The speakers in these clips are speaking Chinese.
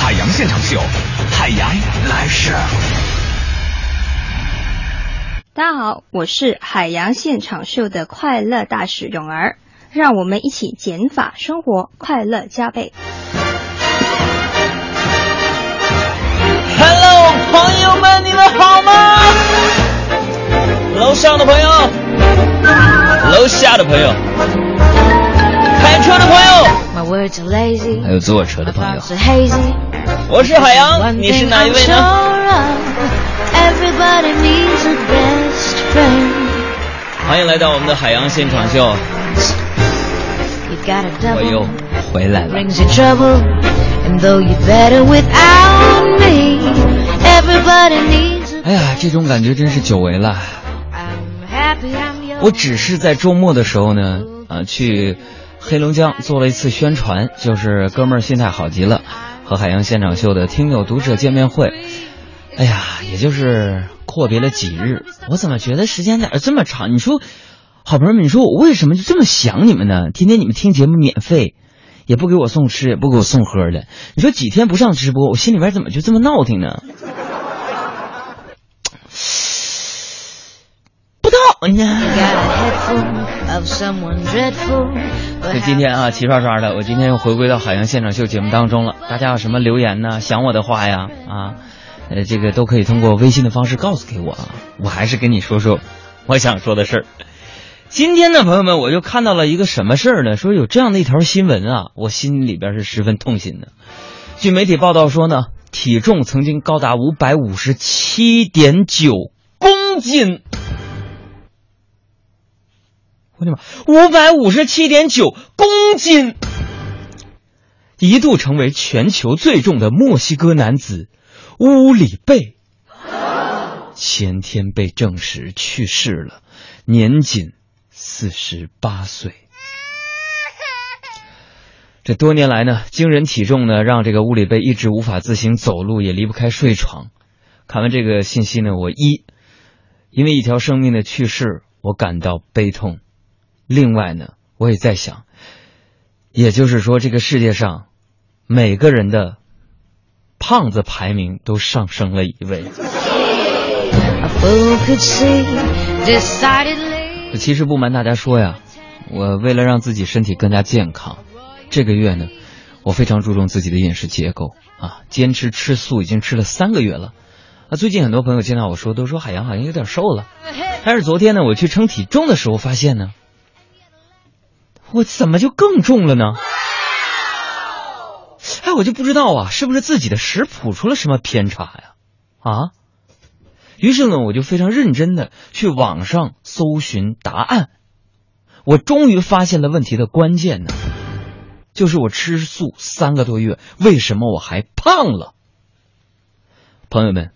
海洋现场秀，海洋来事。大家好，我是海洋现场秀的快乐大使泳儿，让我们一起减法生活，快乐加倍。Hello，朋友们，你们好吗？楼上的朋友，楼下的朋友，车的朋友。还有坐车的朋友。我是海洋你是哪一位呢？欢迎来到我们的海洋现场秀。我又回来了。哎呀这种感觉真是久违了。我只是在周末的时候呢啊去黑龙江做了一次宣传，就是哥们儿心态好极了，和海洋现场秀的听友读者见面会。哎呀，也就是阔别了几日，我怎么觉得时间咋这么长？你说，好朋友们，你说我为什么就这么想你们呢？天天你们听节目免费，也不给我送吃，也不给我送喝的。你说几天不上直播，我心里边怎么就这么闹腾呢？那今天啊，齐刷刷的，我今天又回归到海洋现场秀节目当中了。大家有什么留言呢？想我的话呀，啊，呃，这个都可以通过微信的方式告诉给我啊。我还是跟你说说我想说的事儿。今天呢，朋友们，我就看到了一个什么事儿呢？说有这样的一条新闻啊，我心里边是十分痛心的。据媒体报道说呢，体重曾经高达五百五十七点九公斤。我的妈，五百五十七点九公斤，一度成为全球最重的墨西哥男子乌里贝，前天被证实去世了，年仅四十八岁。这多年来呢，惊人体重呢，让这个乌里贝一直无法自行走路，也离不开睡床。看完这个信息呢，我一因为一条生命的去世，我感到悲痛。另外呢，我也在想，也就是说，这个世界上每个人的胖子排名都上升了一位。其实不瞒大家说呀，我为了让自己身体更加健康，这个月呢，我非常注重自己的饮食结构啊，坚持吃素已经吃了三个月了。啊，最近很多朋友见到我说，都说海洋好像有点瘦了。但是昨天呢，我去称体重的时候发现呢，我怎么就更重了呢？哎，我就不知道啊，是不是自己的食谱出了什么偏差呀？啊？于是呢，我就非常认真的去网上搜寻答案。我终于发现了问题的关键呢，就是我吃素三个多月，为什么我还胖了？朋友们，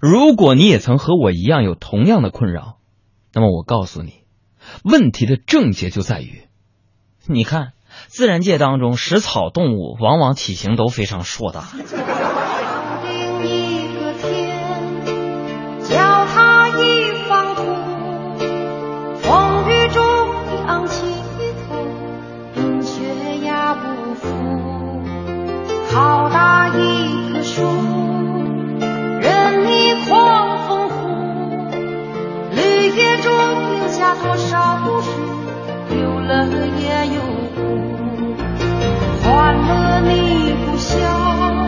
如果你也曾和我一样有同样的困扰，那么我告诉你，问题的症结就在于，你看，自然界当中食草动物往往体型都非常硕大。另一个天，叫他一方土，风雨中昂起头，冰雪压不服。好大一棵树，任你狂风呼，绿叶中留下多少故事，乐也有苦，欢乐你不笑。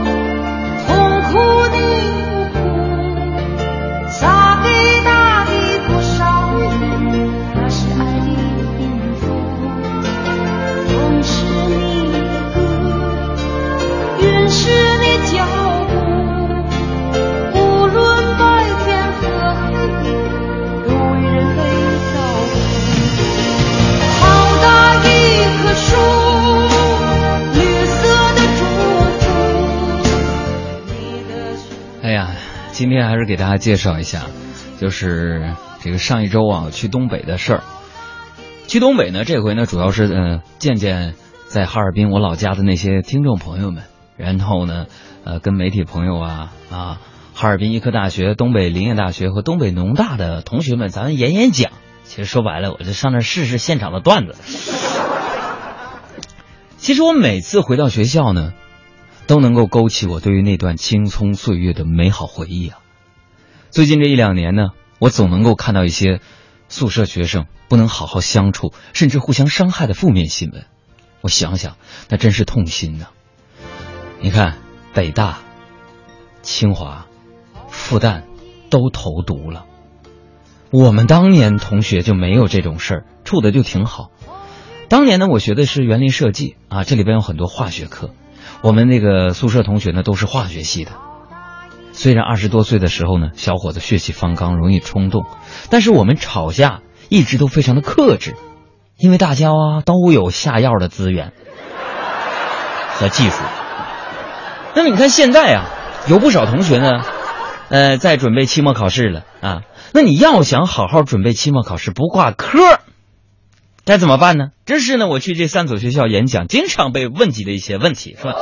家介绍一下，就是这个上一周啊去东北的事儿。去东北呢，这回呢主要是呃见见在哈尔滨我老家的那些听众朋友们，然后呢呃跟媒体朋友啊啊哈尔滨医科大学、东北林业大学和东北农大的同学们，咱们演演讲。其实说白了，我就上那试试现场的段子。其实我每次回到学校呢，都能够勾起我对于那段青葱岁月的美好回忆啊。最近这一两年呢，我总能够看到一些宿舍学生不能好好相处，甚至互相伤害的负面新闻。我想想，那真是痛心呐。你看，北大、清华、复旦都投毒了。我们当年同学就没有这种事儿，处的就挺好。当年呢，我学的是园林设计啊，这里边有很多化学课。我们那个宿舍同学呢，都是化学系的。虽然二十多岁的时候呢，小伙子血气方刚，容易冲动，但是我们吵架一直都非常的克制，因为大家啊都有下药的资源和技术。那么你看现在啊，有不少同学呢，呃，在准备期末考试了啊。那你要想好好准备期末考试不挂科，该怎么办呢？这是呢，我去这三所学校演讲，经常被问及的一些问题，说，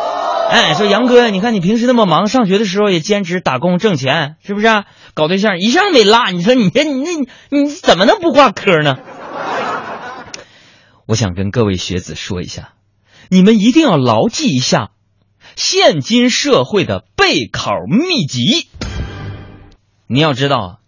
哎，说杨哥，你看你平时那么忙，上学的时候也兼职打工挣钱，是不是、啊？搞对象一向没落，你说你这你那你怎么能不挂科呢？我想跟各位学子说一下，你们一定要牢记一下现今社会的备考秘籍。你要知道啊。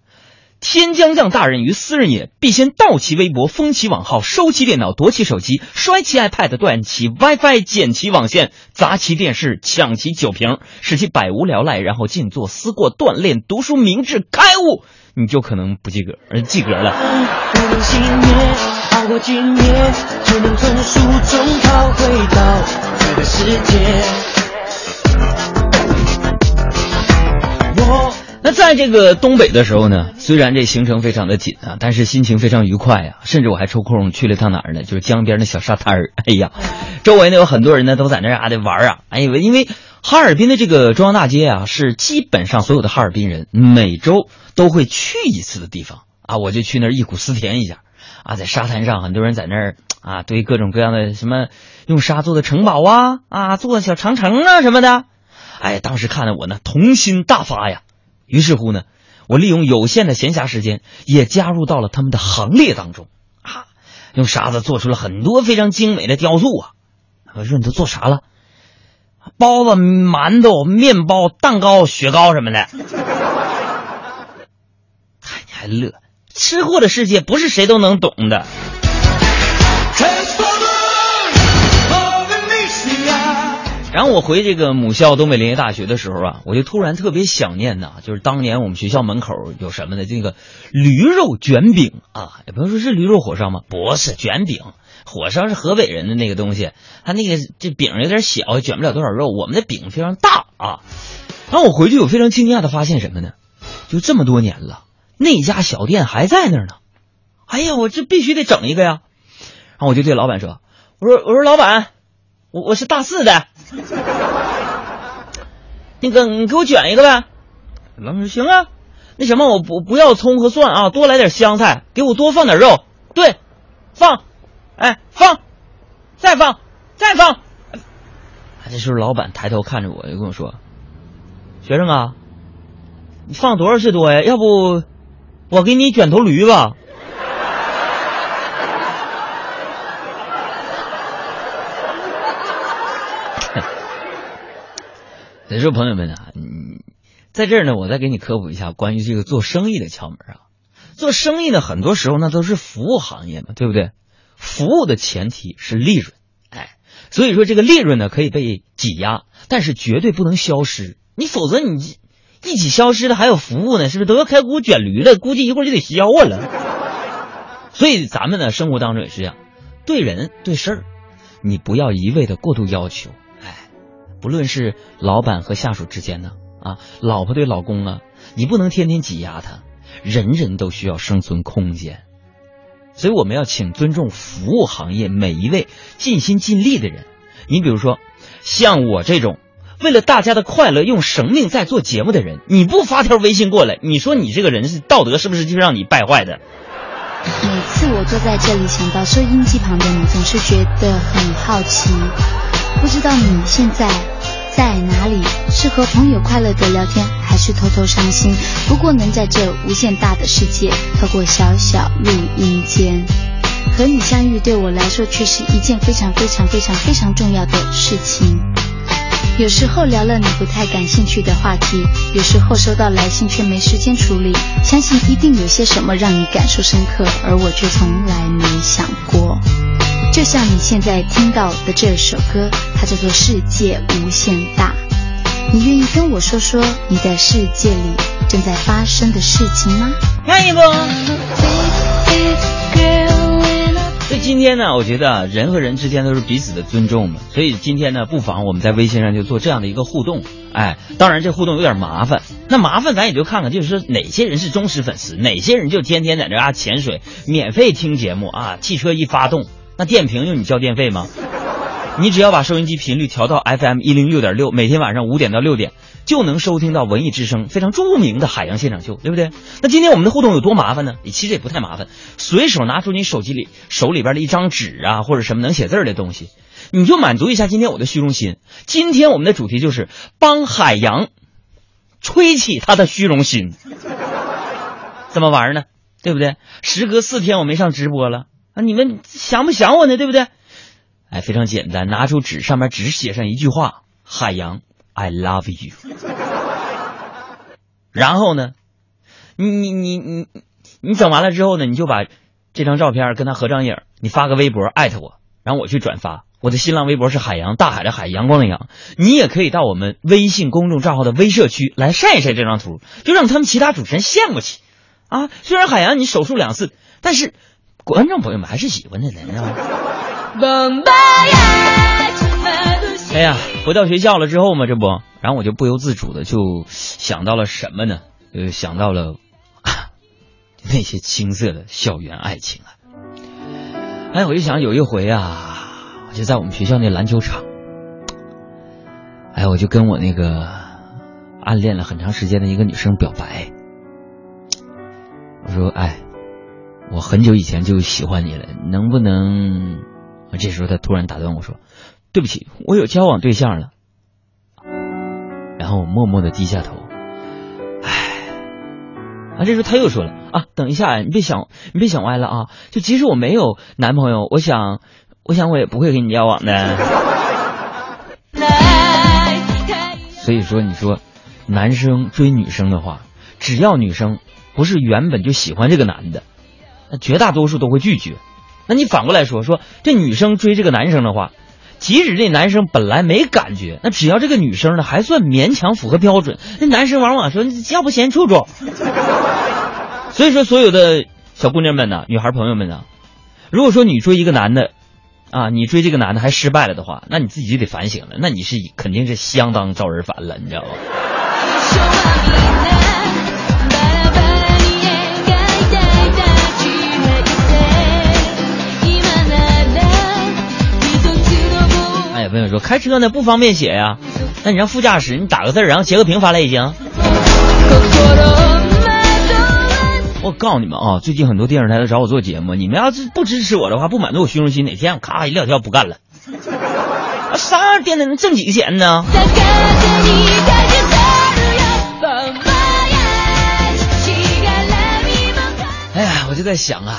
天将降大任于斯人也，必先盗其微博，封其网号，收其电脑，夺其手机，摔其 iPad，断其 WiFi，剪其网线，砸其电视，抢其酒瓶，使其百无聊赖，然后静坐思过，锻炼读书，明智开悟，你就可能不及格，而及格了。不能熄灭，熬过今夜，只能从书中逃回到这个世界。那在这个东北的时候呢，虽然这行程非常的紧啊，但是心情非常愉快呀。甚至我还抽空去了趟哪儿呢？就是江边的小沙滩儿。哎呀，周围呢有很多人呢都在那啊的玩啊。哎呀，因为哈尔滨的这个中央大街啊，是基本上所有的哈尔滨人每周都会去一次的地方啊。我就去那儿忆苦思甜一下啊，在沙滩上，很多人在那儿啊堆各种各样的什么用沙做的城堡啊啊，做小长城啊什么的。哎，当时看的我呢童心大发呀。于是乎呢，我利用有限的闲暇时间，也加入到了他们的行列当中啊，用沙子做出了很多非常精美的雕塑啊。我说你都做啥了？包子、馒头、面包、蛋糕、雪糕什么的。嗨，你还乐？吃货的世界不是谁都能懂的。然后我回这个母校东北林业大学的时候啊，我就突然特别想念呐，就是当年我们学校门口有什么呢？这个驴肉卷饼啊，也不能说是驴肉火烧吗？不是卷饼，火烧是河北人的那个东西，它那个这饼有点小，卷不了多少肉。我们的饼非常大啊。然后我回去我非常惊讶的发现什么呢？就这么多年了，那家小店还在那儿呢。哎呀，我这必须得整一个呀。然后我就对老板说：“我说我说老板。”我我是大四的，那个你给我卷一个呗。老板说行啊，那什么我不不要葱和蒜啊，多来点香菜，给我多放点肉。对，放，哎放，再放，再放。这时候老板抬头看着我，就跟我说：“学生啊，你放多少是多呀？要不我给你卷头驴吧。”所以说，朋友们啊，嗯，在这儿呢，我再给你科普一下关于这个做生意的窍门啊。做生意呢，很多时候那都是服务行业嘛，对不对？服务的前提是利润，哎，所以说这个利润呢可以被挤压，但是绝对不能消失。你否则你一起消失的还有服务呢，是不是都要开锅卷驴了？估计一会儿就得削啊了。所以咱们呢，生活当中也是这样，对人对事儿，你不要一味的过度要求。不论是老板和下属之间呢，啊，老婆对老公啊，你不能天天挤压他。人人都需要生存空间，所以我们要请尊重服务行业每一位尽心尽力的人。你比如说，像我这种为了大家的快乐用生命在做节目的人，你不发条微信过来，你说你这个人是道德是不是就让你败坏的？每次我坐在这里，想到收音机旁的你，总是觉得很好奇。不知道你现在在哪里？是和朋友快乐的聊天，还是偷偷伤心？不过能在这无限大的世界，透过小小录音间和你相遇，对我来说却是一件非常非常非常非常重要的事情。有时候聊了你不太感兴趣的话题，有时候收到来信却没时间处理。相信一定有些什么让你感受深刻，而我却从来没想过。就像你现在听到的这首歌，它叫做《世界无限大》。你愿意跟我说说你在世界里正在发生的事情吗？愿意不？所以今天呢，我觉得啊人和人之间都是彼此的尊重嘛。所以今天呢，不妨我们在微信上就做这样的一个互动。哎，当然这互动有点麻烦，那麻烦咱也就看看，就是说哪些人是忠实粉丝，哪些人就天天在这啊潜水，免费听节目啊。汽车一发动，那电瓶用你交电费吗？你只要把收音机频率调到 FM 一零六点六，每天晚上五点到六点就能收听到文艺之声非常著名的海洋现场秀，对不对？那今天我们的互动有多麻烦呢？其实也不太麻烦，随手拿出你手机里手里边的一张纸啊，或者什么能写字的东西，你就满足一下今天我的虚荣心。今天我们的主题就是帮海洋吹起他的虚荣心，怎么玩呢？对不对？时隔四天我没上直播了啊，你们想不想我呢？对不对？哎，非常简单，拿出纸，上面只写上一句话：“海洋，I love you。”然后呢，你你你你你整完了之后呢，你就把这张照片跟他合张影，你发个微博艾特我，然后我去转发。我的新浪微博是海洋，大海的海，阳光的阳。你也可以到我们微信公众账号的微社区来晒一晒这张图，就让他们其他主持人羡慕去啊！虽然海洋你手术两次，但是观众朋友们还是喜欢的，你知道吗？哎呀，回到学校了之后嘛，这不，然后我就不由自主的就想到了什么呢？呃，想到了 那些青涩的校园爱情啊。哎，我就想有一回啊，我就在我们学校那篮球场，哎，我就跟我那个暗恋了很长时间的一个女生表白，我说，哎，我很久以前就喜欢你了，能不能？这时候他突然打断我说：“对不起，我有交往对象了。”然后我默默的低下头。唉，啊，这时候他又说了：“啊，等一下，你别想，你别想歪了啊！就即使我没有男朋友，我想，我想我也不会跟你交往的。”所以说，你说男生追女生的话，只要女生不是原本就喜欢这个男的，那绝大多数都会拒绝。那你反过来说说，这女生追这个男生的话，即使这男生本来没感觉，那只要这个女生呢还算勉强符合标准，那男生往往说要不先处处。所以说，所有的小姑娘们呢，女孩朋友们呢，如果说你追一个男的，啊，你追这个男的还失败了的话，那你自己就得反省了，那你是肯定是相当招人烦了，你知道吗？朋友说开车呢不方便写呀，那你让副驾驶你打个字儿，然后截个屏发来也行。我告诉你们啊，最近很多电视台都找我做节目，你们要是不支持我的话，不满足我虚荣心，哪天我咔一撂挑不干了。啊，啥电台能挣几个钱呢？哎呀，我就在想啊，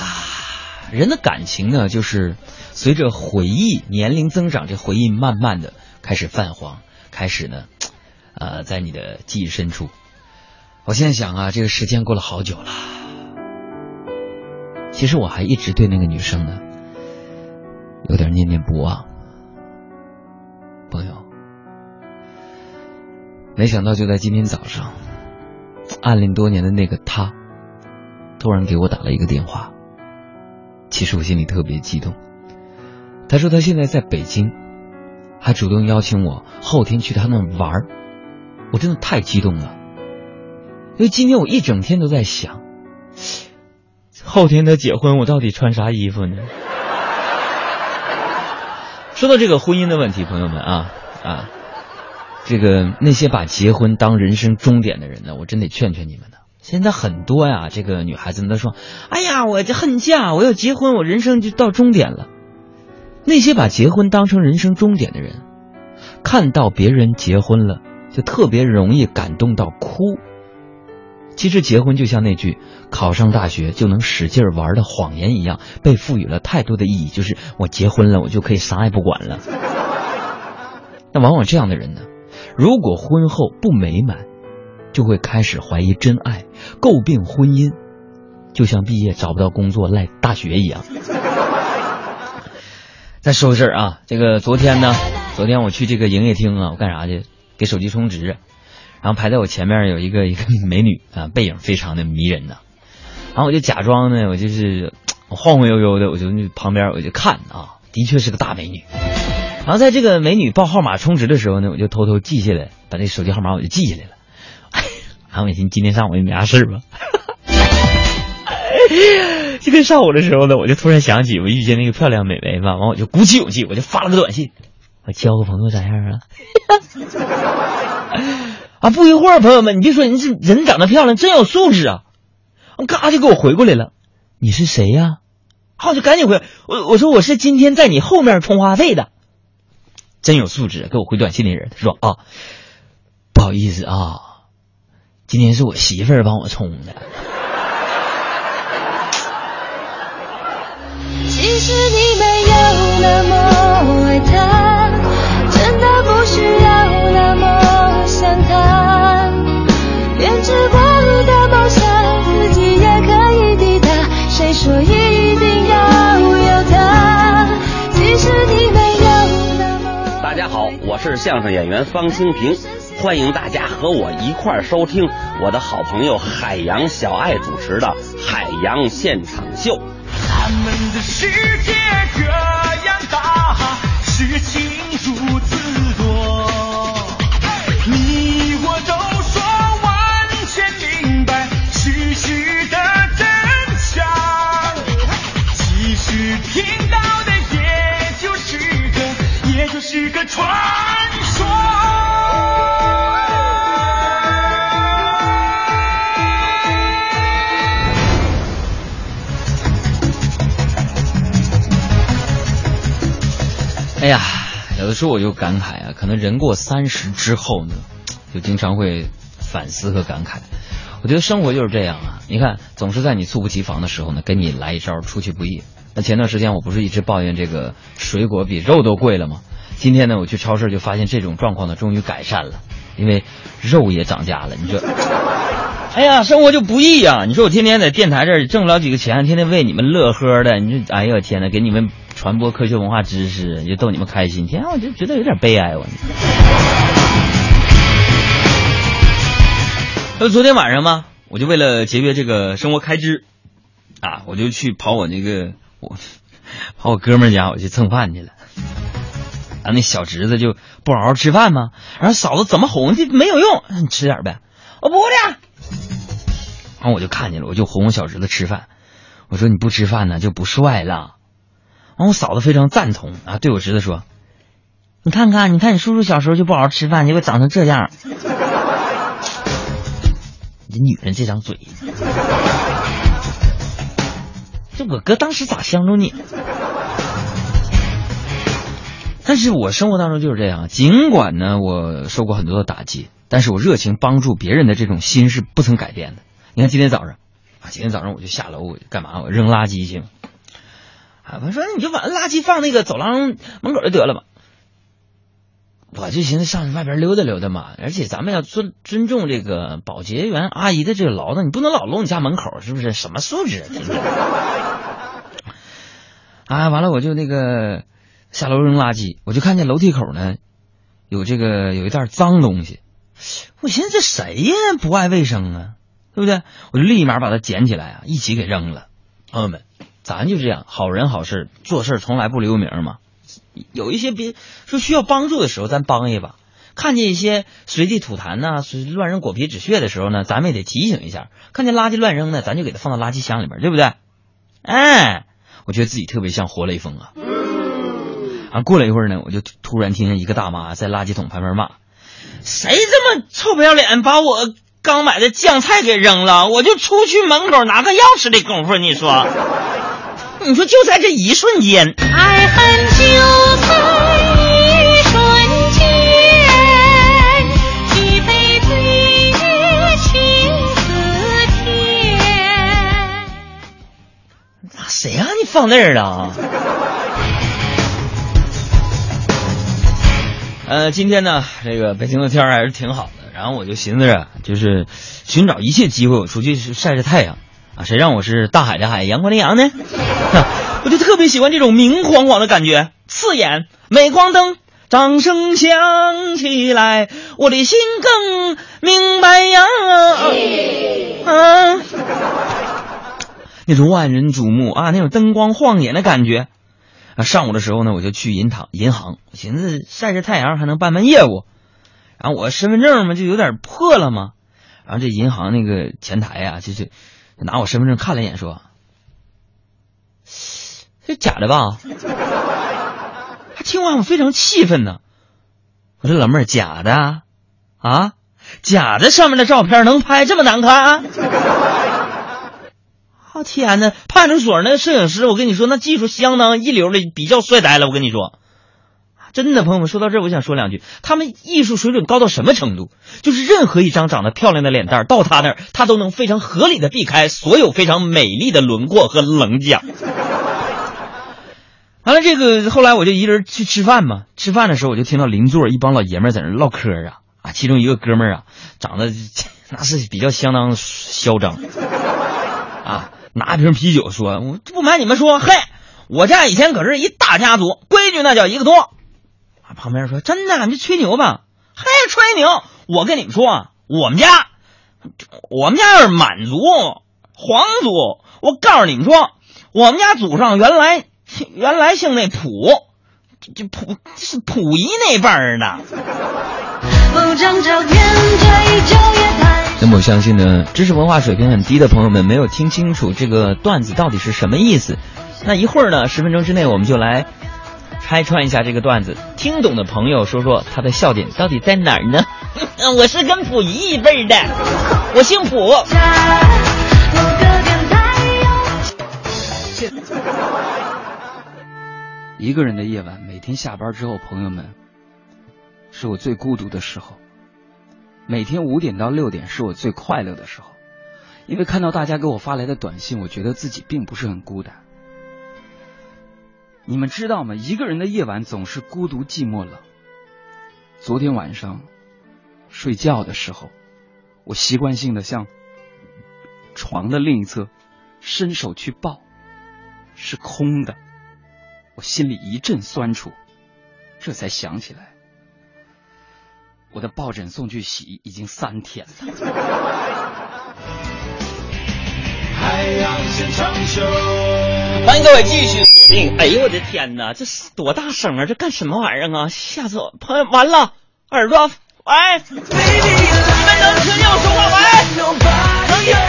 人的感情呢，就是随着回忆年龄增长，这回忆慢慢的开始泛黄，开始呢，呃，在你的记忆深处。我现在想啊，这个时间过了好久了，其实我还一直对那个女生呢，有点念念不忘。朋友，没想到就在今天早上，暗恋多年的那个他。突然给我打了一个电话，其实我心里特别激动。他说他现在在北京，还主动邀请我后天去他那玩儿，我真的太激动了。因为今天我一整天都在想，后天他结婚我到底穿啥衣服呢？说到这个婚姻的问题，朋友们啊啊，这个那些把结婚当人生终点的人呢，我真得劝劝你们呢。现在很多呀，这个女孩子们都说：“哎呀，我这恨嫁，我要结婚，我人生就到终点了。”那些把结婚当成人生终点的人，看到别人结婚了，就特别容易感动到哭。其实结婚就像那句“考上大学就能使劲玩”的谎言一样，被赋予了太多的意义，就是我结婚了，我就可以啥也不管了。那往往这样的人呢，如果婚后不美满，就会开始怀疑真爱，诟病婚姻，就像毕业找不到工作赖大学一样。再说个事儿啊，这个昨天呢，昨天我去这个营业厅啊，我干啥去？给手机充值，然后排在我前面有一个一个美女啊，背影非常的迷人呐。然后我就假装呢，我就是晃晃悠悠的，我就那旁边我就看啊，的确是个大美女。然后在这个美女报号码充值的时候呢，我就偷偷记下来，把这手机号码我就记下来了。唐伟新今天上午也没啥事吧。今天上午的时候呢，我就突然想起我遇见那个漂亮美眉嘛，完我就鼓起勇气，我就发了个短信，我交个朋友咋样啊？啊，不一会儿，朋友们，你别说，你这人长得漂亮，真有素质啊！嘎就给我回过来了，你是谁呀？好，就赶紧回我，我说我是今天在你后面充话费的，真有素质，给我回短信的人，他说啊，不好意思啊，今天是我媳妇儿帮我充的。其实你没有那么爱他，真的不需要那么想他，编织过的梦想自己也可以抵达，谁说一定要有他？其实你没有那么。大家好，我是相声演员方清平，欢迎大家和我一块儿收听我的好朋友海洋小爱主持的《海洋现场秀》。他们的世界这样大，事情如此多，你我都说完全明白事实的真相。其实听到的也就是个，也就是个传哎呀，有的时候我就感慨啊，可能人过三十之后呢，就经常会反思和感慨。我觉得生活就是这样啊，你看，总是在你猝不及防的时候呢，给你来一招出其不意。那前段时间我不是一直抱怨这个水果比肉都贵了吗？今天呢，我去超市就发现这种状况呢，终于改善了，因为肉也涨价了。你说，哎呀，生活就不易呀、你说我天天在电台这儿挣不了几个钱，天天为你们乐呵的，你说，哎呦天呐，给你们传播科学文化知识，也逗你们开心，天，我就觉得有点悲哀我。就，昨天晚上嘛，我就为了节约这个生活开支，啊，我就去跑我那个我 跑我哥们家，我去蹭饭去了。然后那小侄子就不好好吃饭嘛，然后嫂子怎么哄这没有用，你吃点呗，我不的。然后我就看见了，我就哄我小侄子吃饭，我说你不吃饭呢就不帅了。然后我嫂子非常赞同啊，对我侄子说：“你看看，你看你叔叔小时候就不好好吃饭，结果长成这样。”你这女人这张嘴，这我哥当时咋相中你？但是我生活当中就是这样，尽管呢我受过很多的打击，但是我热情帮助别人的这种心是不曾改变的。你看今天早上，啊，今天早上我就下楼我干嘛？我扔垃圾去。啊，我说你就把垃圾放那个走廊门口就得了吧。我就寻思上外边溜达溜达嘛，而且咱们要尊尊重这个保洁员阿姨的这个劳动，你不能老搂你家门口，是不是？什么素质啊？啊，完了我就那个下楼扔垃圾，我就看见楼梯口呢有这个有一袋脏东西，我寻思这谁呀不爱卫生啊，对不对？我就立马把它捡起来啊，一起给扔了。朋友们，咱就这样，好人好事做事从来不留名嘛。有一些别说需要帮助的时候，咱帮一把；看见一些随地吐痰呐、随乱扔果皮纸屑的时候呢，咱们也得提醒一下。看见垃圾乱扔呢，咱就给它放到垃圾箱里边，对不对？哎，我觉得自己特别像活雷锋啊！啊，过了一会儿呢，我就突然听见一个大妈在垃圾桶旁边骂：“谁这么臭不要脸把我刚买的酱菜给扔了？我就出去门口拿个钥匙的功夫，你说，你说就在这一瞬间，爱恨就在一瞬间，举杯对月情似天。谁让你放那儿了？呃，今天呢，这个北京的天儿还是挺好的，然后我就寻思着，就是寻找一切机会，我出去晒晒太阳啊。谁让我是大海的海，阳光的阳呢？我就特别喜欢这种明晃晃的感觉，刺眼，镁光灯，掌声响起来，我的心更明白呀。啊，那种万人瞩目啊，那种灯光晃眼的感觉。啊，上午的时候呢，我就去银行，银行，我寻思晒晒太阳还能办办业务，然后我身份证嘛就有点破了嘛，然后这银行那个前台呀、就是拿我身份证看了一眼，说：“这假的吧？” 他听完我非常气愤呢，我说：“老妹儿，假的啊？假的上面的照片能拍这么难看？”我、天呐，派出所那摄影师，我跟你说，那技术相当一流的，比较帅呆了。我跟你说，真的，朋友们，说到这儿，我想说两句，他们艺术水准高到什么程度？就是任何一张长得漂亮的脸蛋儿，到他那儿，他都能非常合理的避开所有非常美丽的轮廓和棱角。完了，这个后来我就一人去吃饭嘛，吃饭的时候我就听到邻座一帮老爷们在那唠嗑啊啊，其中一个哥们儿啊，长得那是比较相当嚣张啊。拿瓶啤酒说：“我不瞒你们说，嘿，我家以前可是一大家族，规矩那叫一个多。”啊，旁边人说：“真的，你这吹牛吧？嘿，吹牛！我跟你们说啊，我们家，我们家是满族皇族。我告诉你们说，我们家祖上原来原来姓那溥，这这溥是溥仪那辈儿的。”那么我相信呢，知识文化水平很低的朋友们没有听清楚这个段子到底是什么意思。那一会儿呢，十分钟之内我们就来拆穿一下这个段子。听懂的朋友说说他的笑点到底在哪儿呢？我是跟溥仪一辈儿的，我姓溥。一个人的夜晚，每天下班之后，朋友们，是我最孤独的时候。每天五点到六点是我最快乐的时候，因为看到大家给我发来的短信，我觉得自己并不是很孤单。你们知道吗？一个人的夜晚总是孤独、寂寞、冷。昨天晚上睡觉的时候，我习惯性的向床的另一侧伸手去抱，是空的，我心里一阵酸楚，这才想起来。我的抱枕送去洗已经三天了。海洋现场秀，欢迎各位继续锁定。哎呦我的天哪，这是多大声啊！这干什么玩意儿啊？吓死我！朋友，完了，耳朵，喂，你们能听见我说话？喂，能听啊？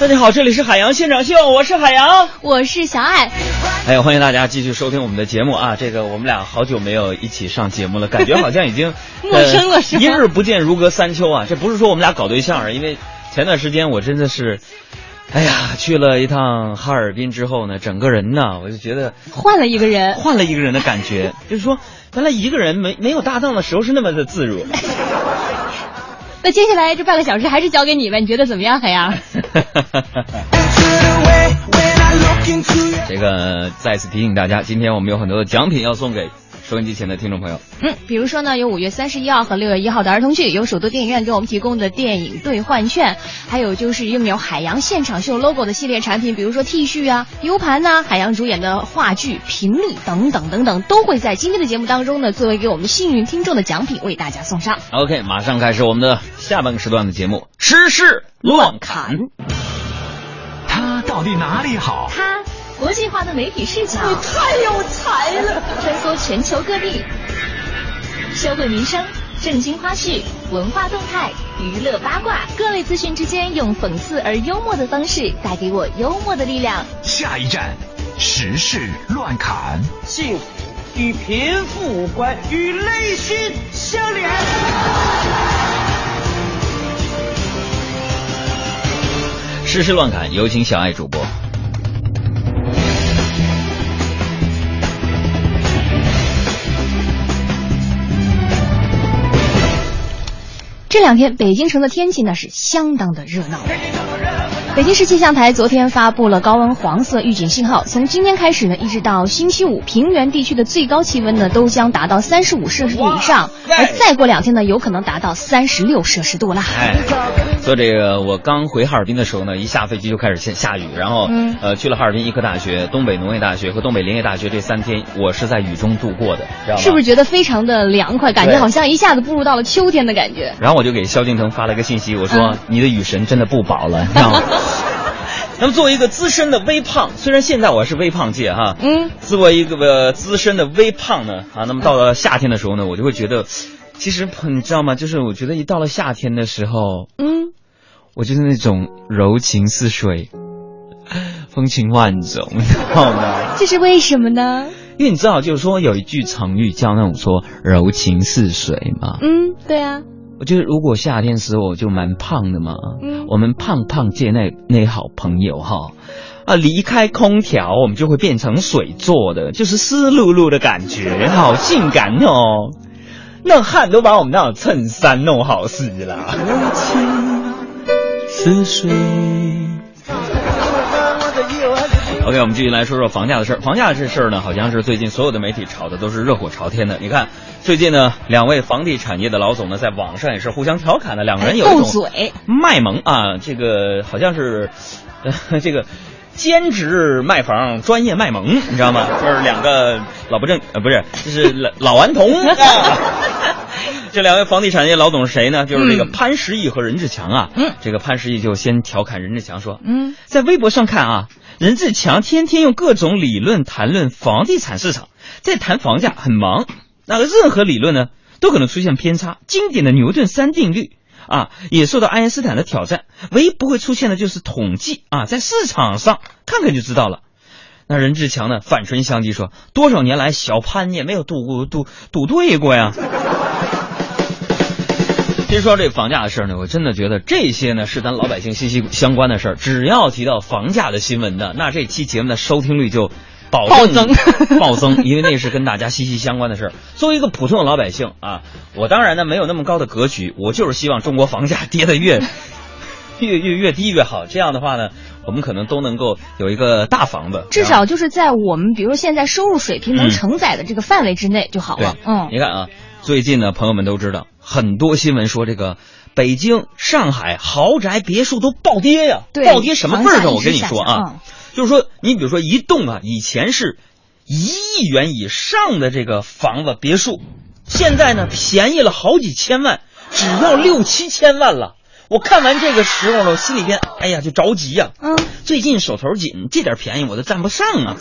大家好，这里是海洋现场秀，我是海洋。我是小爱，哎呀，欢迎大家继续收听我们的节目啊！这个我们俩好久没有一起上节目了，感觉好像已经 陌生了是吗一日不见如隔三秋啊！这不是说我们俩搞对象啊，因为前段时间我真的是，哎呀，去了一趟哈尔滨之后呢，整个人呢，我就觉得换了一个人。换了一个人的感觉，就是说原来一个人没没有搭档的时候是那么的自如。那接下来这半个小时还是交给你吧，你觉得怎么样，海洋？这个再次提醒大家，今天我们有很多的奖品要送给收音机前的听众朋友。嗯，比如说呢，有五月三十一号和六月一号的儿童剧，有首都电影院给我们提供的电影兑换券，还有就是拥有海洋现场秀 logo 的系列产品，比如说 T 恤啊、U 盘呐、海洋主演的话剧《频率》等等等等，都会在今天的节目当中呢，作为给我们幸运听众的奖品为大家送上。OK，马上开始我们的下半个时段的节目，时事乱侃。他到底哪里好？它国际化的媒体视角，你太有才了！穿梭全球各地，社会民生正经花絮、文化动态、娱乐八卦，各类资讯之间用讽刺而幽默的方式带给我幽默的力量。下一站，时事乱侃。幸福与贫富无关，与内心相连。时事乱侃，有请小爱主播。这两天北京城的天气呢是相当的热闹。北京市气象台昨天发布了高温黄色预警信号，从今天开始呢，一直到星期五，平原地区的最高气温呢都将达到三十五摄氏度以上，而再过两天呢，有可能达到三十六摄氏度啦。哎，说这个，我刚回哈尔滨的时候呢，一下飞机就开始下下雨，然后、嗯呃去了哈尔滨医科大学、东北农业大学和东北林业大学这三天，我是在雨中度过的，知道吗？是不是觉得非常的凉快？感觉好像一下子步入到了秋天的感觉。然后我就给萧敬腾发了个信息，我说、嗯你的雨神真的不保了，你知道吗？那么作为一个资深的微胖，虽然现在我是微胖界哈，嗯，作为一个呃资深的微胖呢啊，那么到了夏天的时候呢，我就会觉得，其实你知道吗？就是我觉得一到了夏天的时候，嗯，我就是那种柔情似水，风情万种，你知道吗？这是为什么呢？因为你知道，就是说有一句成语叫那种说柔情似水嘛。嗯，对啊，我觉得如果夏天时候我就蛮胖的嘛，嗯我们胖胖界那那好朋友哈，啊，离开空调我们就会变成水做的，就是湿漉漉的感觉，好 性感哦，那汗都把我们那种衬衫弄好湿了。似水。OK，我们继续来说说房价的事儿。房价这事儿呢，好像是最近所有的媒体炒的都是热火朝天的。你看，最近呢，两位房地产业的老总呢，在网上也是互相调侃的，两个人有一种嘴。卖萌啊，这个好像是，呃，这个兼职卖房，专业卖萌，你知道吗？就是两个老不正，呃，不是，就是老老顽童。啊这两位房地产业老总是谁呢？就是这个嗯潘石屹和任志强啊。嗯，这个潘石屹就先调侃任志强说，嗯，在微博上看啊，任志强天天用各种理论谈论房地产市场，在谈房价很忙。那个任何理论呢，都可能出现偏差。经典的牛顿三定律啊，也受到爱因斯坦的挑战。唯一不会出现的就是统计啊，在市场上看看就知道了。那任志强呢，反唇相讥说：“多少年来，小潘你也没有赌过赌赌对过呀。”其实说这房价的事儿呢，我真的觉得这些呢是咱老百姓息息相关的事儿。只要提到房价的新闻的，那这期节目的收听率就保暴证增暴增，因为那是跟大家息息相关的事儿。作为一个普通的老百姓啊，我当然呢没有那么高的格局，我就是希望中国房价跌得越越越越低越好。这样的话呢，我们可能都能够有一个大房子，至少就是在我们比如说现在收入水平能嗯承载的这个范围之内就好对了。，嗯，你看啊，最近呢，朋友们都知道，很多新闻说这个北京、上海豪宅别墅都暴跌呀，对暴跌什么份儿上？我跟你说啊，嗯就是说，你比如说一栋啊，以前是一亿元以上的这个房子别墅，现在呢便宜了好几千万，只要六七千万了。我看完这个时候呢，我心里边哎呀就着急呀、嗯，最近手头紧，这点便宜我都占不上啊。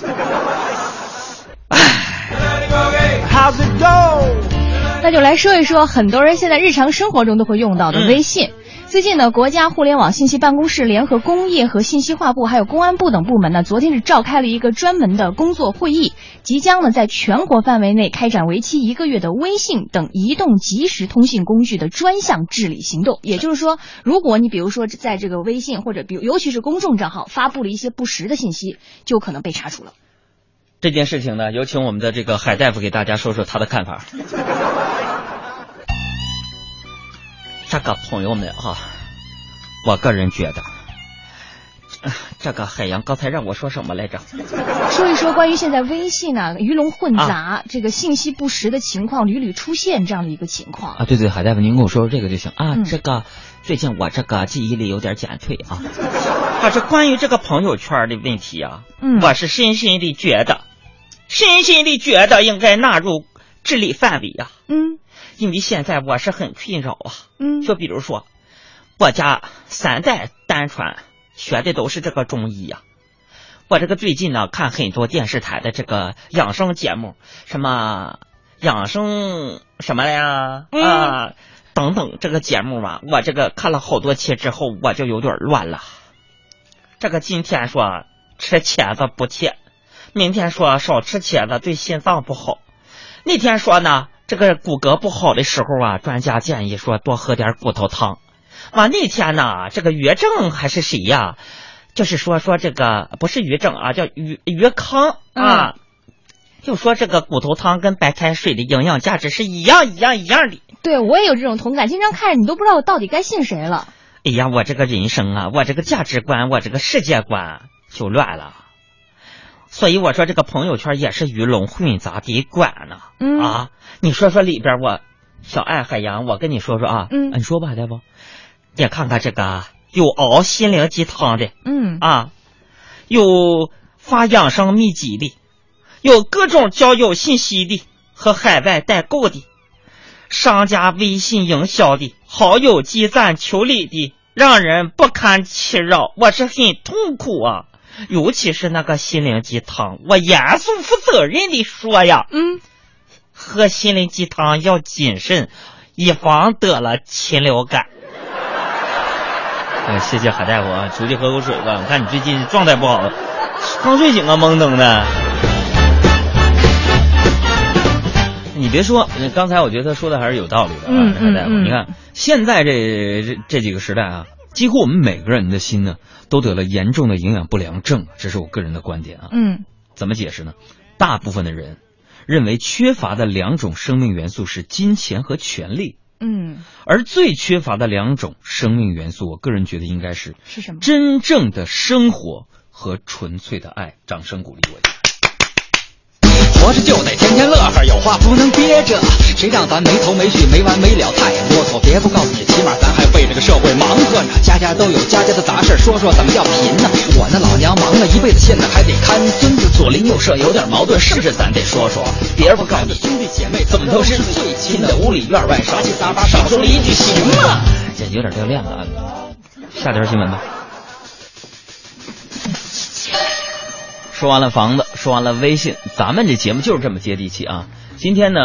How's it go？那就来说一说很多人现在日常生活中都会用到的嗯微信。最近呢，国家互联网信息办公室联合工业和信息化部还有公安部等部门呢，昨天是召开了一个专门的工作会议，即将呢在全国范围内开展为期一个月的微信等移动即时通信工具的专项治理行动。也就是说，如果你比如说在这个微信或者比如尤其是公众账号发布了一些不实的信息，就可能被查处了。这件事情呢，有请我们的这个海大夫给大家说说他的看法。这个朋友们啊，我个人觉得，呃这个海洋刚才让我说什么来着？说一说关于现在微信啊鱼龙混杂、这个信息不实的情况屡屡出现这样的一个情况。啊，对对，海大夫，您跟我说说这个就行啊。嗯这个最近我这个记忆力有点减退啊。啊，这关于这个朋友圈的问题啊，嗯我是深深的觉得，深深的觉得应该纳入治理范围啊。嗯因为现在我是很困扰啊。嗯就比如说，我家三代单传学的都是这个中医呀、我这个最近呢看很多电视台的这个养生节目，什么养生什么了呀？啊，等等，这个节目吧，我这个看了好多期之后，我就有点乱了。这个今天说吃茄子不甜，明天说少吃茄子对心脏不好，那天说呢，这个骨骼不好的时候啊，专家建议说多喝点骨头汤。完那天呢，这个于正还是谁呀？就是说说这个不是于正啊，叫于于康啊。就说这个骨头汤跟白开水的营养价值是一样一样一样的。对我也有这种同感，经常看着你都不知道我到底该信谁了。哎呀，我这个人生啊，我这个价值观，我这个世界观就乱了。所以我说这个朋友圈也是鱼龙混杂的管呢。嗯。啊，你说说里边我小爱海洋，我跟你说说啊，嗯。你说吧，大夫，你看看这个有熬心灵鸡汤的，嗯。啊，有发养生秘籍的，有各种交友信息的和海外代购的，商家微信营销的，好友积赞求礼的，让人不堪其扰，我是很痛苦啊。尤其是那个心灵鸡汤，我严肃负责任的说呀，嗯，喝心灵鸡汤要谨慎，以防得了禽流感。哎，谢谢海大夫啊，出去喝口水吧。我看你最近状态不好，刚睡醒啊，懵登的。你别说，刚才我觉得他说的还是有道理的啊，嗯海大夫。你看现在这这这几个时代啊，几乎我们每个人的心呢都得了严重的营养不良症，这是我个人的观点啊。嗯怎么解释呢？大部分的人认为缺乏的两种生命元素是金钱和权力，嗯，而最缺乏的两种生命元素，我个人觉得应该是是什么？真正的生活和纯粹的爱。掌声鼓励我一下。活着就得天天乐呵，有话不能憋着。谁让咱没头没绪、没完没了，太啰嗦。别不告诉你，起码咱还为这个社会忙活呢。家家都有家家的杂事，说说怎么叫贫呢？我那老娘忙了一辈子，现在还得看孙子，左邻右舍有点矛盾，是不是咱得说说？别不告诉你，兄弟姐妹怎么都是最亲的，屋里院外杂七杂八，少说了一句行吗？这有点掉链子啊！下条新闻吧。说完了房子，说完了微信，咱们这节目就是这么接地气啊！今天呢，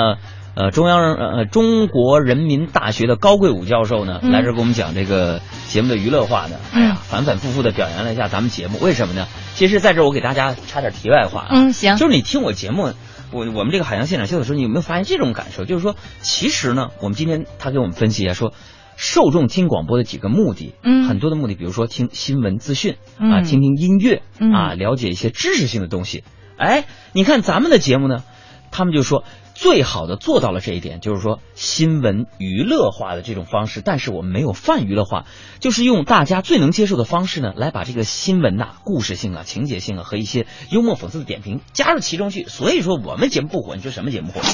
呃，中央呃中国人民大学的高贵武教授呢，嗯来这儿给我们讲这个节目的娱乐化呢，哎呀，反反复复的表扬了一下咱们节目，为什么呢？其实在这儿我给大家插点题外话啊，嗯行就是你听我节目。我我们这个海洋现场秀的时候，你有没有发现这种感受？就是说，其实呢，我们今天他给我们分析一下，说受众听广播的几个目的，嗯很多的目的，比如说听新闻资讯嗯啊，听听音乐嗯啊，了解一些知识性的东西。哎，你看咱们的节目呢，他们就说最好的做到了这一点，就是说新闻娱乐化的这种方式，但是我们没有泛娱乐化，就是用大家最能接受的方式呢，来把这个新闻呐、故事性啊、情节性啊和一些幽默讽刺的点评加入其中去。所以说我们节目不火，你说什么节目火？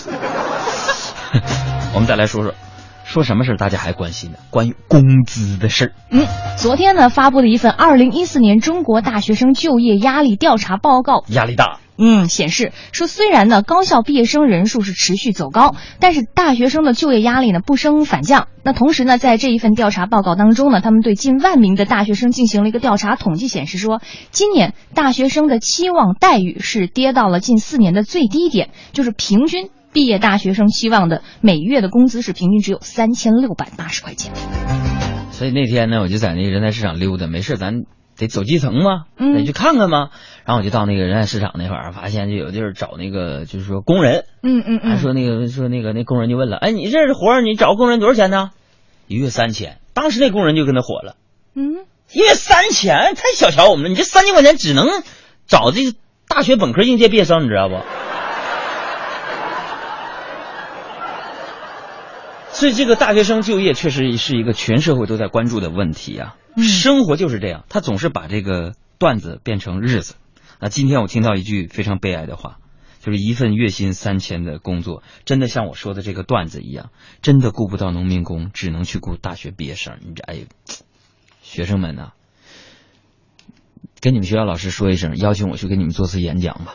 我们再来说说，说什么事儿大家还关心呢？关于工资的事儿。嗯，昨天呢发布了一份二零一四年中国大学生就业压力调查报告，压力大。嗯，显示说，虽然呢高校毕业生人数是持续走高，但是大学生的就业压力呢不升反降。那同时呢，在这一份调查报告当中呢，他们对近万名的大学生进行了一个调查统计，显示说，今年大学生的期望待遇是跌到了近四年的最低点，就是平均毕业大学生希望的每月的工资是平均只有三千六百八十块钱。所以那天呢，我就在那个人才市场溜达，没事咱得走基层嘛，嗯得去看看嘛。然后我就到那个人才市场那块儿，发现就有地儿找那个，就是说工人，嗯嗯还说那个说那个那工人就问了，哎，你这活儿，你找工人多少钱呢？一月三千。当时那工人就跟他火了，嗯，一月三千，太小瞧我们了，你这三千块钱只能找这个大学本科应届毕业生，你知道不？所以这个大学生就业确实是一个全社会都在关注的问题啊。嗯生活就是这样，他总是把这个段子变成日子。那今天我听到一句非常悲哀的话，就是一份月薪三千的工作，真的像我说的这个段子一样，真的雇不到农民工，只能去雇大学毕业生。你这哎呦，学生们呐、跟你们学校老师说一声，邀请我去给你们做次演讲吧。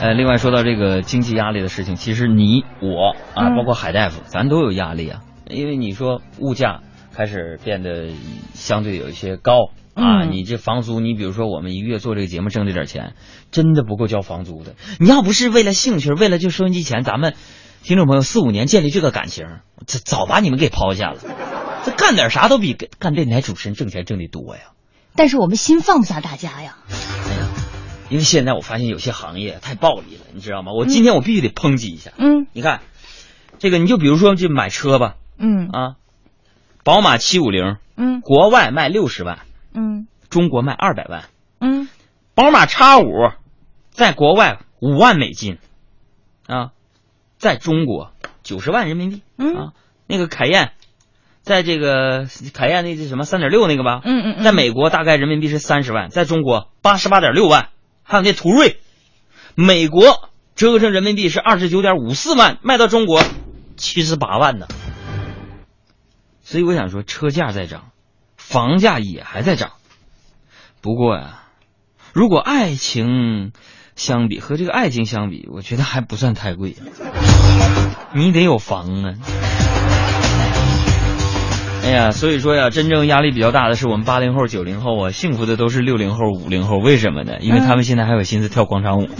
呃，另外说到这个经济压力的事情，其实你我啊，嗯包括海大夫，咱都有压力啊。因为你说物价开始变得相对有一些高啊。嗯你这房租，你比如说我们一个月做这个节目挣这点钱，真的不够交房租的。你要不是为了兴趣，为了就收音机钱，咱们听众朋友四五年建立这个感情，这早把你们给抛下了。这干点啥都比干干电台主持人挣钱挣得多呀。但是我们心放不下大家呀。因为现在我发现有些行业太暴利了，你知道吗？我今天我必须得抨击一下。嗯你看，这个你就比如说就买车吧，嗯啊，宝马七五零，嗯国外卖六十万，嗯中国卖二百万。嗯宝马叉五在国外五万美金，啊，在中国九十万人民币。嗯啊，那个凯宴，在这个凯宴那是什么三点六那个吧？嗯嗯嗯在美国大概人民币是三十万，在中国八十八点六万。还有那途锐，美国折合成人民币是二十九点五四万，卖到中国七十八万呢。所以我想说，车价在涨，房价也还在涨。不过呀，如果爱情相比和这个爱情相比，我觉得还不算太贵。你得有房啊。哎呀，所以说呀，真正压力比较大的是我们八零后、九零后啊，幸福的都是六零后、五零后。为什么呢？因为他们现在还有心思跳广场舞。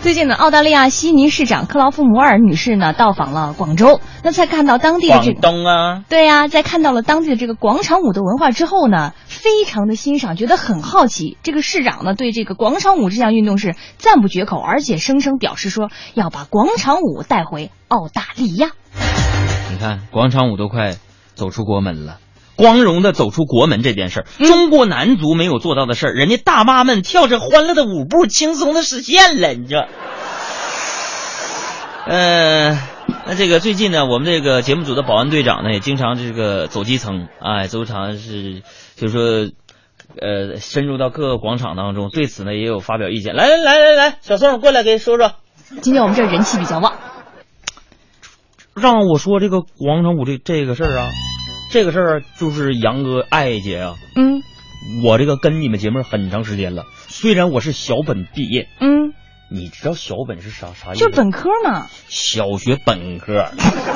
最近呢，澳大利亚悉尼市长克劳夫摩尔女士呢到访了广州，那在看到当地的这广个东啊，对呀、在看到了当地的这个广场舞的文化之后呢，非常的欣赏，觉得很好奇。这个市长呢对这个广场舞这项运动是赞不绝口，而且声声表示说要把广场舞带回澳大利亚。你看广场舞都快走出国门了。光荣的走出国门这件事儿，中国男足没有做到的事儿，人家大妈们跳着欢乐的舞步，轻松的实现了，你知道？呃，那这个最近呢，我们这个节目组的保安队长呢，也经常这个走基层，哎，经常是就是说，呃，深入到各个广场当中，对此呢也有发表意见。来来来来来，小宋过来给说说。今天我们这人气比较旺，让我说这个广场舞这这个事儿啊，这个事儿就是杨哥爱姐啊，嗯我这个跟你们节目很长时间了，虽然我是小本毕业，嗯，你知道小本是啥啥意思？就是本科嘛。小学本科，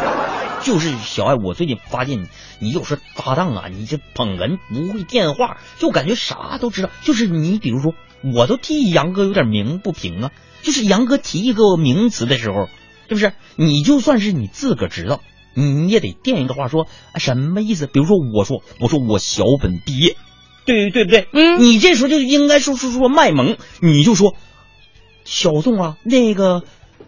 就是小爱。我最近发现你，你有时候搭档啊，你这捧哏不会电话，就感觉啥都知道。就是你比如说，我都替杨哥有点鸣不平啊。就是杨哥提一个名词的时候，是不是？你就算是你自个儿知道，你也得垫一个话说啊什么意思？比如说我说我说我小本毕业，对对不对？嗯，你这时候就应该说说说卖萌，你就说小宋啊，那个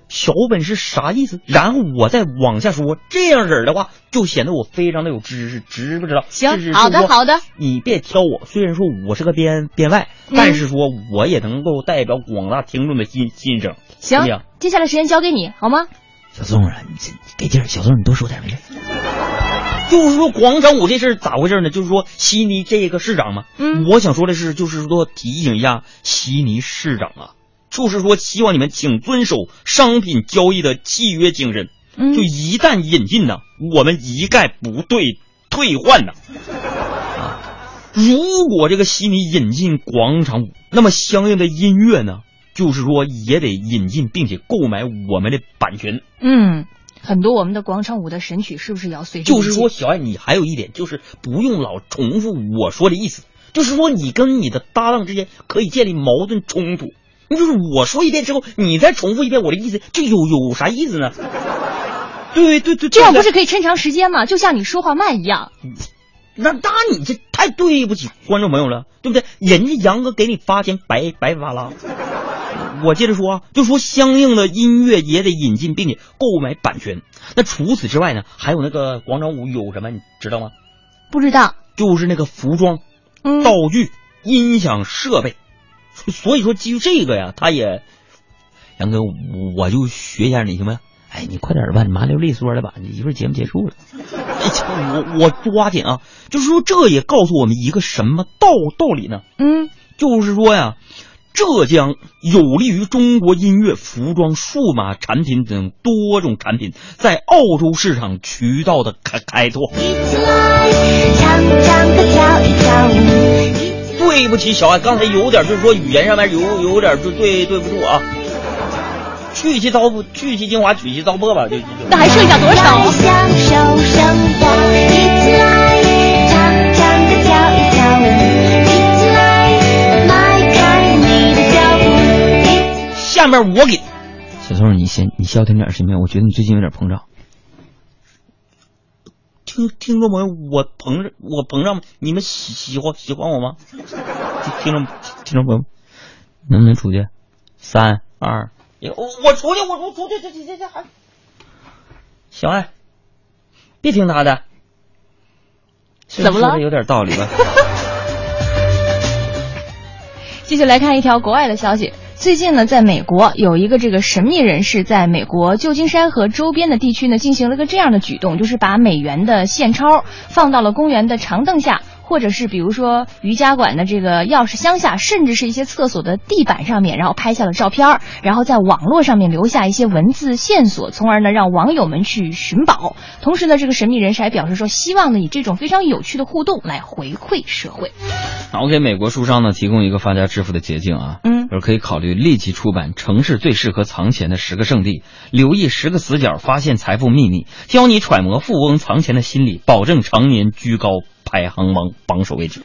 小本是啥意思？然后我再往下说，这样式的话，就显得我非常的有知识，知不知道？行好的好的你别挑我，虽然说我是个编编外，嗯但是说我也能够代表广大听众的心心声。行接下来时间交给你好吗？小宋啊，你这给劲儿，小宋你多说点没事。就是说广场舞这事儿咋回事呢？就是说悉尼这个市长嘛，嗯，我想说的是，就是说提醒一下悉尼市长啊，就是说希望你们请遵守商品交易的契约精神，嗯就一旦引进呢，我们一概不对退换呢。啊，如果这个悉尼引进广场舞，那么相应的音乐呢，就是说也得引进并且购买我们的版权。嗯，很多我们的广场舞的神曲是不是也要随之就是说，小爱，你还有一点就是不用老重复我说的意思，就是说你跟你的搭档之间可以建立矛盾冲突。那就是我说一遍之后，你再重复一遍我的意思，就有有啥意思呢？对对对，这样不是可以抻长时间吗？就像你说话慢一样。那那你这太对不起观众朋友了，对不对？人家杨哥给你发钱白白发啦。我接着说啊，就说相应的音乐也得引进，并且购买版权。那除此之外呢，还有那个广场舞有什么你知道吗？不知道，就是那个服装、嗯道具、音响设备。所以说，基于这个呀，他也，杨哥，我我就学一下你行吗？哎，你快点吧，你麻溜利索的吧，你一会儿节目结束了。哎，这我我抓紧啊！就是说，这也告诉我们一个什么道道理呢？嗯，就是说呀，浙江有利于中国音乐、服装、数码产品等多种产品在澳洲市场渠道的开开拓。对不起，小爱，刚才有点就是说语言上面有有点就对对不住啊。去其糟粕，去其精华，取其糟粕吧，就就。那还剩下多少？享受生活，一上边我给。小宋，你先你消停点行不行？我觉得你最近有点膨胀。听听众朋友，我膨胀，我膨胀吗？你们喜喜欢喜欢我吗？听众听众朋友，能不能出去？三二一，我我出去，我我出去，这这这这还小爱，别听他的，怎么了说的有点道理吧？继续来看一条国外的消息。最近呢，在美国有一个这个神秘人士在美国旧金山和周边的地区呢，进行了个这样的举动，就是把美元的现钞放到了公园的长凳下，或者是比如说瑜伽馆的这个钥匙箱下，甚至是一些厕所的地板上面，然后拍下了照片儿，然后在网络上面留下一些文字线索，从而呢让网友们去寻宝。同时呢，这个神秘人士还表示说，希望呢以这种非常有趣的互动来回馈社会。好，我给美国书商呢提供一个发家致富的捷径啊，嗯，就是可以考虑立即出版《城市最适合藏钱的十个圣地》，留意十个死角，发现财富秘密，教你揣摩富翁藏钱的心理，保证常年居高排行榜榜首位置。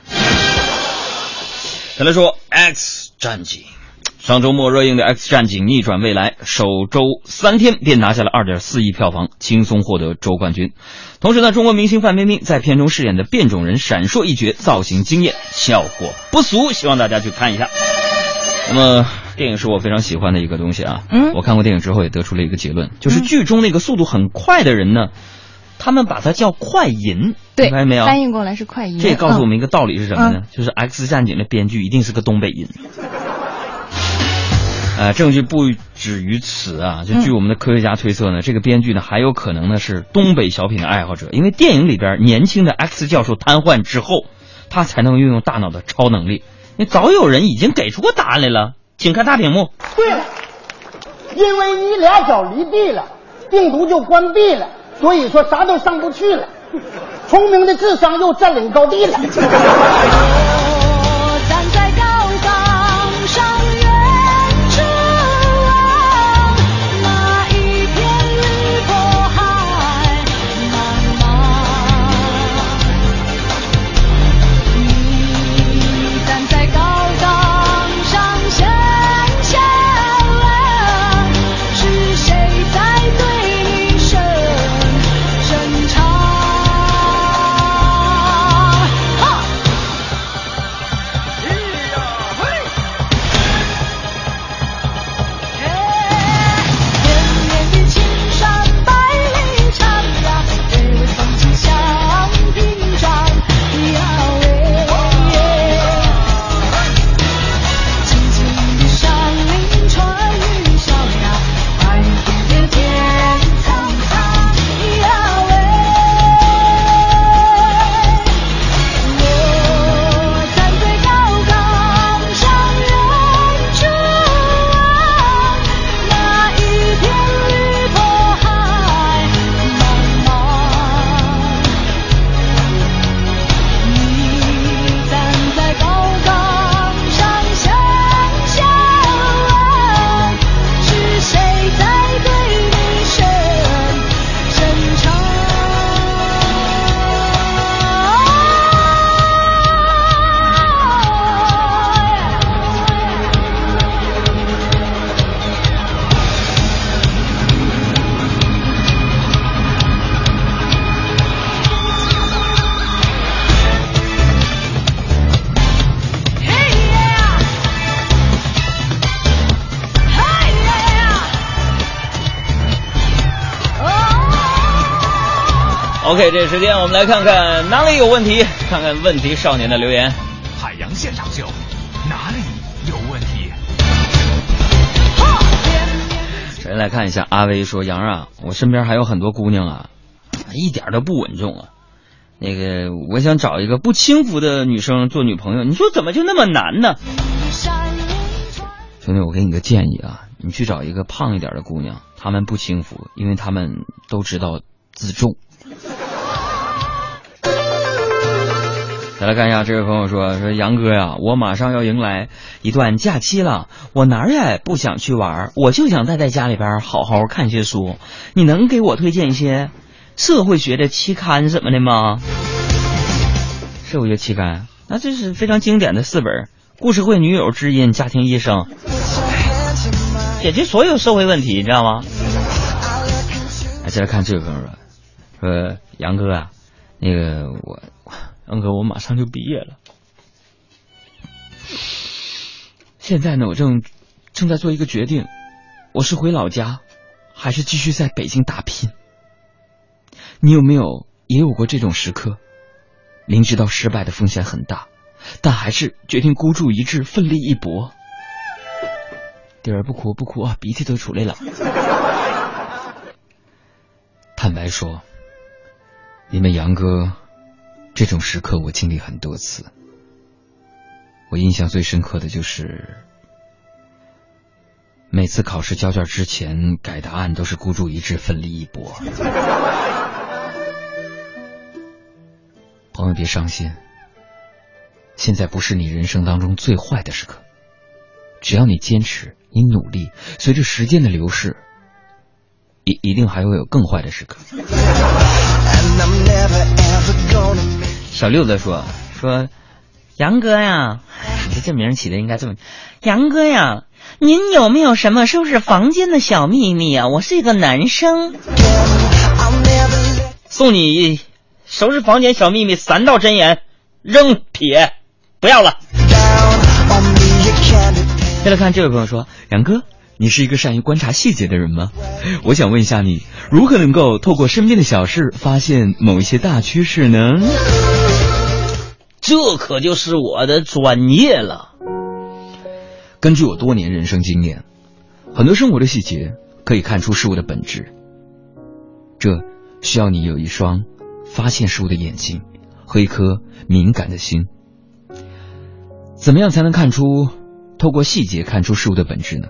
再来说《X 战警》，上周末热映的《X 战警：逆转未来》首周三天便拿下了二点四亿票房，轻松获得周冠军。同时呢，中国明星范冰冰在片中饰演的变种人闪烁一角，造型惊艳，效果不俗，希望大家去看一下。那么，电影是我非常喜欢的一个东西啊。嗯我看过电影之后也得出了一个结论，就是剧中那个速度很快的人呢，他们把它叫快银，对，明白没有？翻译过来是快银。这也告诉我们嗯一个道理是什么呢？就是《X 战警》的编剧一定是个东北人。呃，证据不止于此啊！就据我们的科学家推测呢，这个编剧呢还有可能呢是东北小品的爱好者，因为电影里边年轻的 X 教授瘫痪之后，他才能运用大脑的超能力。那早有人已经给出过答案来了，请看大屏幕。对了，因为你俩脚离地了，病毒就关闭了，所以说啥都上不去了。聪明的智商又占领高地了。OK，这时间我们来看看哪里有问题，看看问题少年的留言。海洋现场秀，哪里有问题？首先来看一下阿威说：“杨啊，我身边还有很多姑娘啊，一点都不稳重啊。那个，我想找一个不轻浮的女生做女朋友，你说怎么就那么难呢？”兄弟，我给你个建议啊，你去找一个胖一点的姑娘，她们不轻浮，因为她们都知道自重。再来看一下，这位朋友说说杨哥呀，我马上要迎来一段假期了，我哪儿也不想去玩，我就想待在家里边好好看些书。你能给我推荐一些社会学的期刊什么的吗？社会学期刊，那这是非常经典的四本：故事会、女友、知音、家庭医生。解决所有社会问题，你知道吗？来，接来看这位朋友说，说杨哥啊，那个我，杨哥我马上就毕业了，现在呢我正正在做一个决定，我是回老家，还是继续在北京打拼？你有没有也有过这种时刻？明知道失败的风险很大，但还是决定孤注一掷，奋力一搏。弟儿不哭不哭啊，鼻涕都出来了。坦白说，你们杨哥，这种时刻我经历很多次。我印象最深刻的就是，每次考试交卷之前改答案都是孤注一掷，奋力一搏。朋友别伤心，现在不是你人生当中最坏的时刻。只要你坚持，你努力，随着时间的流逝，一一定还会有更坏的时刻。小六子说说，杨哥呀，你 这名起的应该这么，杨哥呀，您有没有什么收拾房间的小秘密啊？我是一个男生，送你收拾房间小秘密三道真言，扔撇，不要了。再来看这位朋友说：“杨哥，你是一个善于观察细节的人吗？我想问一下你，如何能够透过身边的小事发现某一些大趋势呢？”这可就是我的专业了。根据我多年人生经验，很多生活的细节可以看出事物的本质。这需要你有一双发现事物的眼睛和一颗敏感的心。怎么样才能看出？透过细节看出事物的本质呢？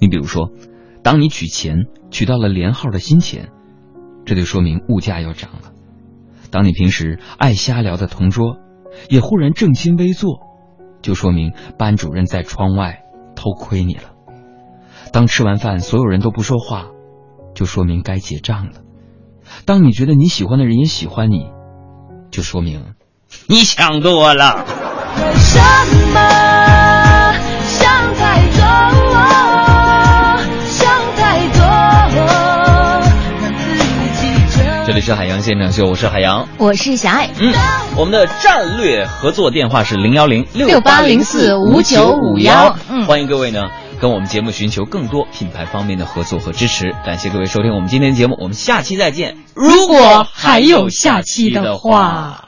你比如说，当你取钱取到了连号的新钱，这就说明物价要涨了；当你平时爱瞎聊的同桌，也忽然正襟危坐，就说明班主任在窗外偷窥你了；当吃完饭所有人都不说话，就说明该结账了；当你觉得你喜欢的人也喜欢你，就说明你想多了。为什么？是海洋现场秀，我是海洋。我是小爱。嗯，我们的战略合作电话是零幺零六八零四五九五幺。嗯，欢迎各位呢跟我们节目寻求更多品牌方面的合作和支持。感谢各位收听我们今天的节目，我们下期再见。如果还有下期的话。